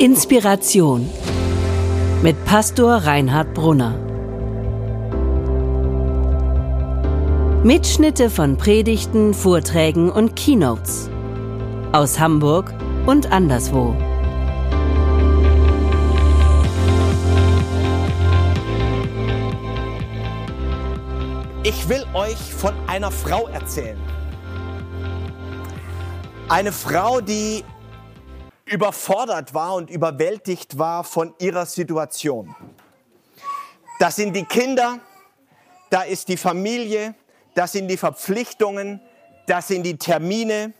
Inspiration mit Pastor Reinhard Brunner. Mitschnitte von Predigten, Vorträgen und Keynotes aus Hamburg und anderswo. Ich will euch von einer Frau erzählen. Eine Frau, die überfordert war und überwältigt war von ihrer Situation. Das sind die Kinder, da ist die Familie, das sind die Verpflichtungen, das sind die Termine,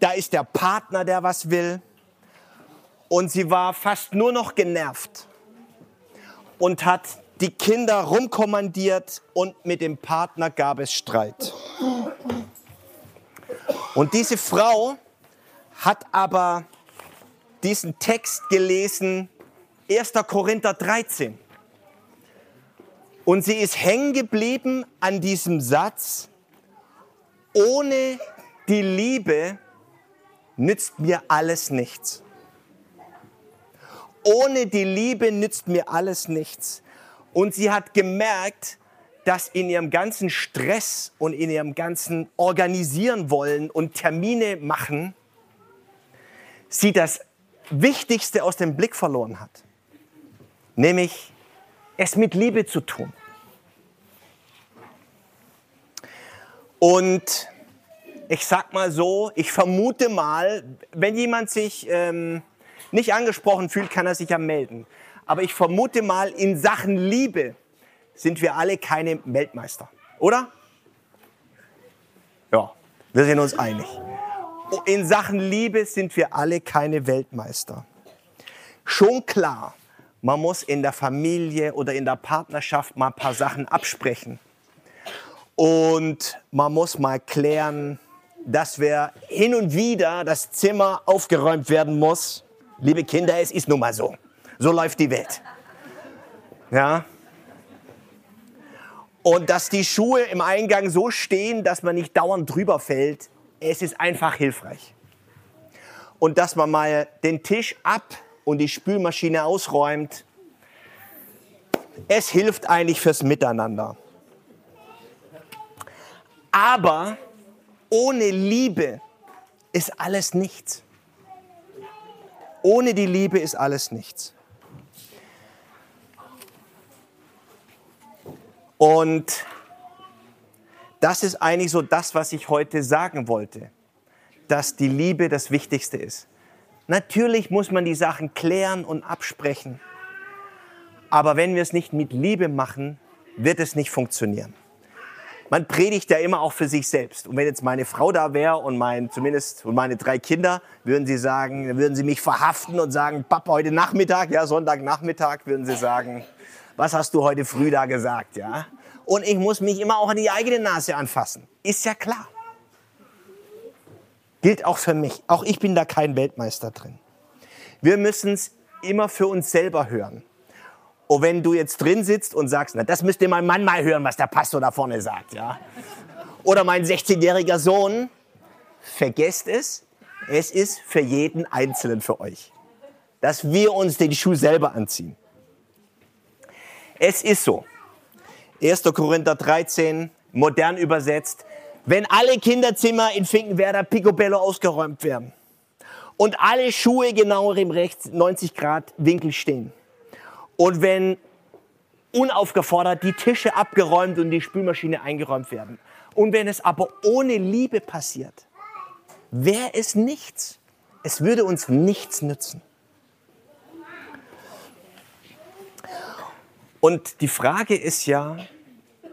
da ist der Partner, der was will. Und sie war fast nur noch genervt und hat die Kinder rumkommandiert und mit dem Partner gab es Streit. Und diese Frau hat aber diesen Text gelesen, 1. Korinther 13. Und sie ist hängen geblieben an diesem Satz, ohne die Liebe nützt mir alles nichts. Ohne die Liebe nützt mir alles nichts. Und sie hat gemerkt, dass in ihrem ganzen Stress und in ihrem ganzen Organisieren wollen und Termine machen, sie das Wichtigste aus dem Blick verloren hat, nämlich es mit Liebe zu tun. Und ich sag mal so, ich vermute mal, wenn jemand sich ähm, nicht angesprochen fühlt, kann er sich ja melden. Aber ich vermute mal, in Sachen Liebe sind wir alle keine Weltmeister, oder? Ja, wir sind uns einig in Sachen Liebe sind wir alle keine Weltmeister. Schon klar, man muss in der Familie oder in der Partnerschaft mal ein paar Sachen absprechen. Und man muss mal klären, dass wir hin und wieder das Zimmer aufgeräumt werden muss. Liebe Kinder, es ist nun mal so. So läuft die Welt. Ja. Und dass die Schuhe im Eingang so stehen, dass man nicht dauernd drüber fällt, es ist einfach hilfreich. Und dass man mal den Tisch ab und die Spülmaschine ausräumt, es hilft eigentlich fürs Miteinander. Aber ohne Liebe ist alles nichts. Ohne die Liebe ist alles nichts. Und das ist eigentlich so das, was ich heute sagen wollte, dass die Liebe das Wichtigste ist. Natürlich muss man die Sachen klären und absprechen, aber wenn wir es nicht mit Liebe machen, wird es nicht funktionieren. Man predigt ja immer auch für sich selbst. Und wenn jetzt meine Frau da wäre und mein, zumindest und meine drei Kinder, würden sie sagen, würden sie mich verhaften und sagen, Papa, heute Nachmittag, ja, Sonntagnachmittag, würden sie sagen, was hast du heute früh da gesagt, ja? Und ich muss mich immer auch an die eigene Nase anfassen. Ist ja klar. Gilt auch für mich. Auch ich bin da kein Weltmeister drin. Wir müssen es immer für uns selber hören. Und wenn du jetzt drin sitzt und sagst, na, das müsste mein Mann mal hören, was der Pastor da vorne sagt, ja. Oder mein 16-jähriger Sohn, vergesst es. Es ist für jeden Einzelnen für euch. Dass wir uns den Schuh selber anziehen. Es ist so. 1. Korinther 13, modern übersetzt, wenn alle Kinderzimmer in Finkenwerder picobello ausgeräumt werden und alle Schuhe genau im rechts 90 Grad Winkel stehen und wenn unaufgefordert die Tische abgeräumt und die Spülmaschine eingeräumt werden und wenn es aber ohne Liebe passiert, wäre es nichts. Es würde uns nichts nützen. Und die Frage ist ja,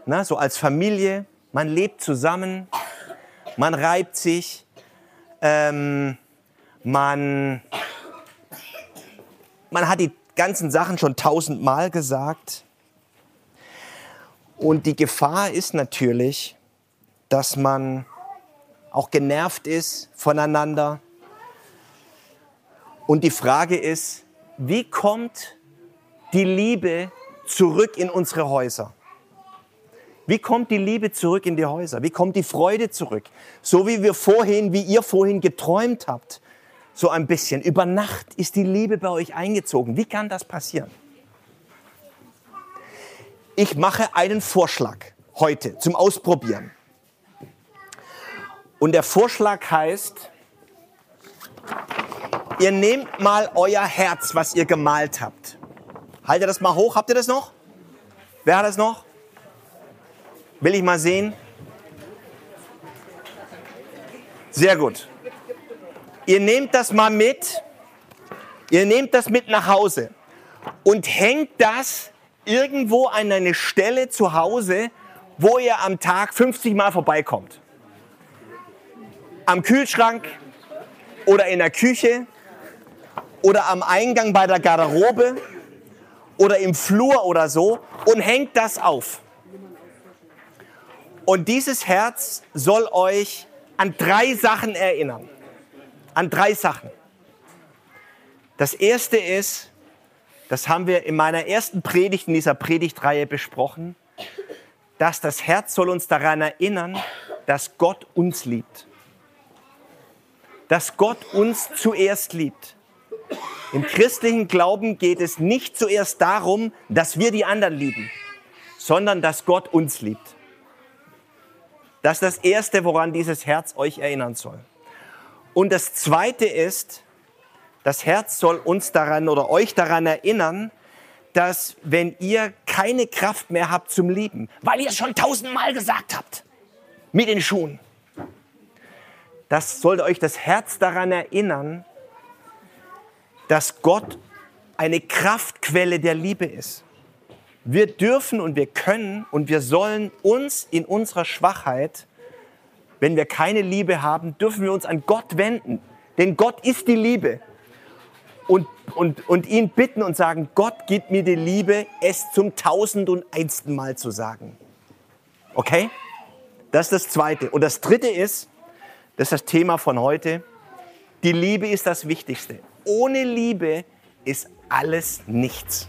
na, so als Familie, man lebt zusammen, man reibt sich, ähm, man, man hat die ganzen Sachen schon tausendmal gesagt. Und die Gefahr ist natürlich, dass man auch genervt ist voneinander. Und die Frage ist, wie kommt die Liebe zurück in unsere Häuser? Wie kommt die Liebe zurück in die Häuser? Wie kommt die Freude zurück? So wie wir vorhin, wie ihr vorhin geträumt habt so ein bisschen. Über Nacht ist die Liebe bei euch eingezogen. Wie kann das passieren? Ich mache einen Vorschlag heute zum Ausprobieren. Und der Vorschlag heißt, ihr nehmt mal euer Herz, was ihr gemalt habt. Haltet das mal hoch. Habt ihr das noch? Wer hat das noch? Will ich mal sehen? Sehr gut. Ihr nehmt das mal mit. Ihr nehmt das mit nach Hause und hängt das irgendwo an eine Stelle zu Hause, wo ihr am Tag 50 Mal vorbeikommt. Am Kühlschrank oder in der Küche oder am Eingang bei der Garderobe oder im Flur oder so und hängt das auf. Und dieses Herz soll euch an drei Sachen erinnern. An drei Sachen. Das erste ist, das haben wir in meiner ersten Predigt in dieser Predigtreihe besprochen, dass das Herz soll uns daran erinnern, dass Gott uns liebt. Dass Gott uns zuerst liebt. Im christlichen Glauben geht es nicht zuerst darum, dass wir die anderen lieben, sondern dass Gott uns liebt. Das ist das Erste, woran dieses Herz euch erinnern soll. Und das Zweite ist, das Herz soll uns daran oder euch daran erinnern, dass wenn ihr keine Kraft mehr habt zum Lieben, weil ihr es schon tausendmal gesagt habt, mit den Schuhen, das sollte euch das Herz daran erinnern, dass Gott eine Kraftquelle der Liebe ist. Wir dürfen und wir können und wir sollen uns in unserer Schwachheit, wenn wir keine Liebe haben, dürfen wir uns an Gott wenden. Denn Gott ist die Liebe. Und, und, und ihn bitten und sagen, Gott gib mir die Liebe, es zum tausend und einsten Mal zu sagen. Okay? Das ist das Zweite. Und das Dritte ist, das ist das Thema von heute, die Liebe ist das Wichtigste ohne Liebe ist alles nichts.